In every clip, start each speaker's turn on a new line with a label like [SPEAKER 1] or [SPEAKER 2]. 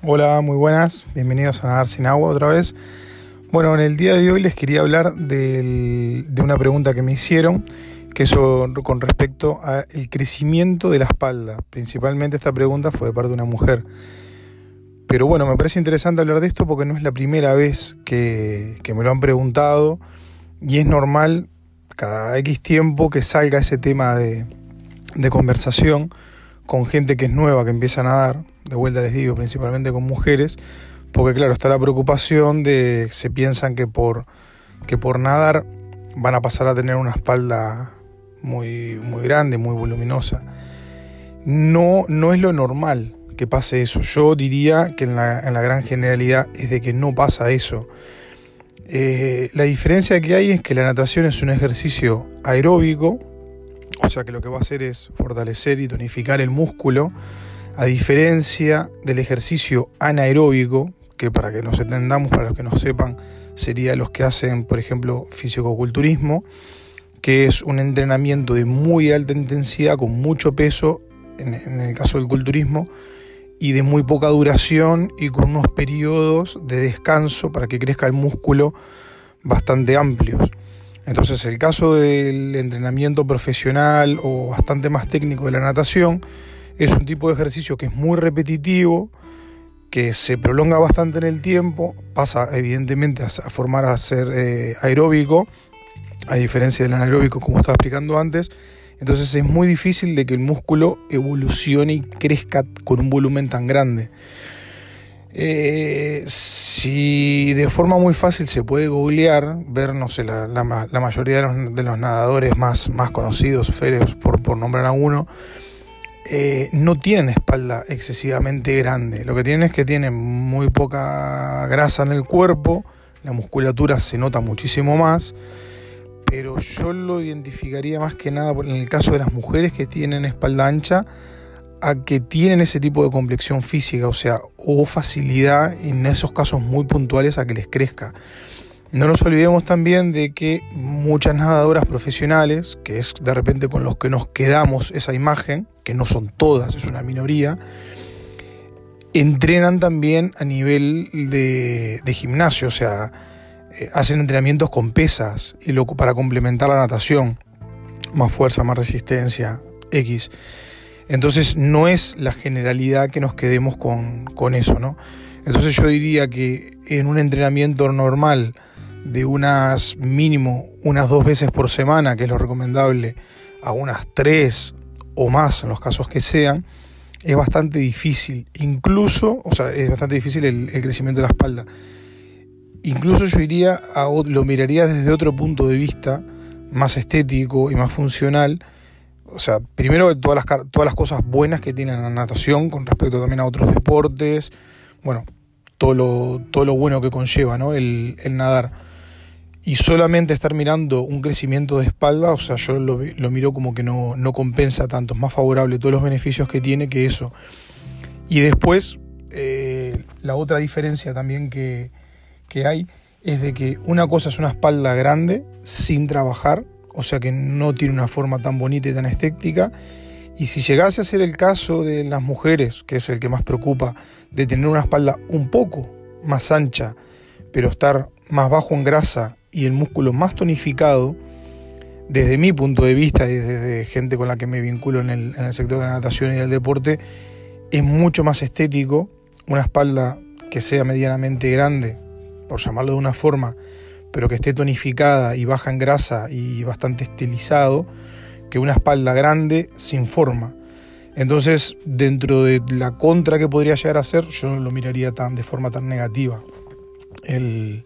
[SPEAKER 1] Hola, muy buenas, bienvenidos a Nadar sin Agua otra vez. Bueno, en el día de hoy les quería hablar de una pregunta que me hicieron, que es con respecto al crecimiento de la espalda. Principalmente esta pregunta fue de parte de una mujer. Pero bueno, me parece interesante hablar de esto porque no es la primera vez que, me lo han preguntado y es normal cada X tiempo que salga ese tema de, de conversación con gente que es nueva, que empieza a nadar, de vuelta les digo, principalmente con mujeres, porque claro, está la preocupación de se piensan que por, que por nadar van a pasar a tener una espalda muy, muy grande, muy voluminosa. No, no es lo normal que pase eso. Yo diría que en la, en la gran generalidad es de que no pasa eso. Eh, la diferencia que hay es que la natación es un ejercicio aeróbico, o sea que lo que va a hacer es fortalecer y tonificar el músculo, a diferencia del ejercicio anaeróbico, que para que nos entendamos, para los que no sepan, sería los que hacen, por ejemplo, fisicoculturismo, que es un entrenamiento de muy alta intensidad, con mucho peso, en, en el caso del culturismo, y de muy poca duración y con unos periodos de descanso para que crezca el músculo bastante amplios. Entonces el caso del entrenamiento profesional o bastante más técnico de la natación es un tipo de ejercicio que es muy repetitivo, que se prolonga bastante en el tiempo, pasa evidentemente a formar a ser eh, aeróbico, a diferencia del anaeróbico como estaba explicando antes, entonces es muy difícil de que el músculo evolucione y crezca con un volumen tan grande. Eh, si de forma muy fácil se puede googlear, ver, no sé, la, mayoría de los, nadadores más, más conocidos, por, por nombrar a uno, eh, no tienen espalda excesivamente grande. Lo que tienen es que tienen muy poca grasa en el cuerpo, la musculatura se nota muchísimo más, pero yo lo identificaría más que nada en el caso de las mujeres que tienen espalda ancha, a que tienen ese tipo de complexión física, o sea, o facilidad en esos casos muy puntuales a que les crezca. No nos olvidemos también de que muchas nadadoras profesionales, que es de repente con los que nos quedamos esa imagen, que no son todas, es una minoría, entrenan también a nivel de, gimnasio, o sea, eh, hacen entrenamientos con pesas y lo, para complementar la natación, más fuerza, más resistencia, X. Entonces no es la generalidad que nos quedemos con, eso, ¿no? Entonces yo diría que en un entrenamiento normal de unas mínimo unas dos veces por semana, que es lo recomendable, a unas tres o más en los casos que sean, es bastante difícil. Incluso, o sea, es bastante difícil el, crecimiento de la espalda. Incluso yo iría a, lo miraría desde otro punto de vista, más estético y más funcional, o sea, primero todas las, todas las cosas buenas que tiene la natación con respecto también a otros deportes, bueno, todo lo, todo lo bueno que conlleva ¿no? el, nadar. Y solamente estar mirando un crecimiento de espalda, o sea, yo lo, lo miro como que no, no, compensa tanto, es más favorable todos los beneficios que tiene que eso. Y después, eh, la otra diferencia también que, que hay es de que una cosa es una espalda grande sin trabajar o sea que no tiene una forma tan bonita y tan estética. Y si llegase a ser el caso de las mujeres, que es el que más preocupa, de tener una espalda un poco más ancha, pero estar más bajo en grasa y el músculo más tonificado, desde mi punto de vista y desde gente con la que me vinculo en el, sector de la natación y del deporte, es mucho más estético una espalda que sea medianamente grande, por llamarlo de una forma, pero que esté tonificada y baja en grasa y bastante estilizado, que una espalda grande sin forma. Entonces, dentro de la contra que podría llegar a ser, yo no lo miraría tan, de forma tan negativa. El,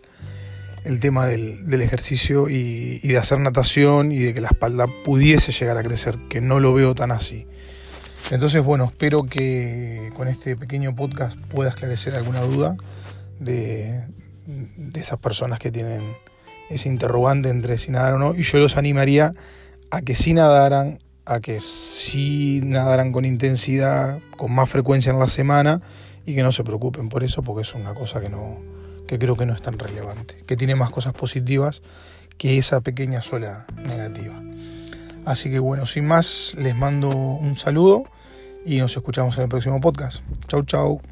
[SPEAKER 1] tema del, ejercicio y, y, de hacer natación y de que la espalda pudiese llegar a crecer, que no lo veo tan así. Entonces, bueno, espero que con este pequeño podcast pueda esclarecer alguna duda de, de esas personas que tienen ese interrogante entre si nadar o no, y yo los animaría a que sí nadaran, a que sí nadaran con intensidad, con más frecuencia en la semana, y que no se preocupen por eso, porque es una cosa que no, que creo que no es tan relevante, que tiene más cosas positivas que esa pequeña sola negativa. Así que bueno, sin más, les mando un saludo y nos escuchamos en el próximo podcast. Chau, chau.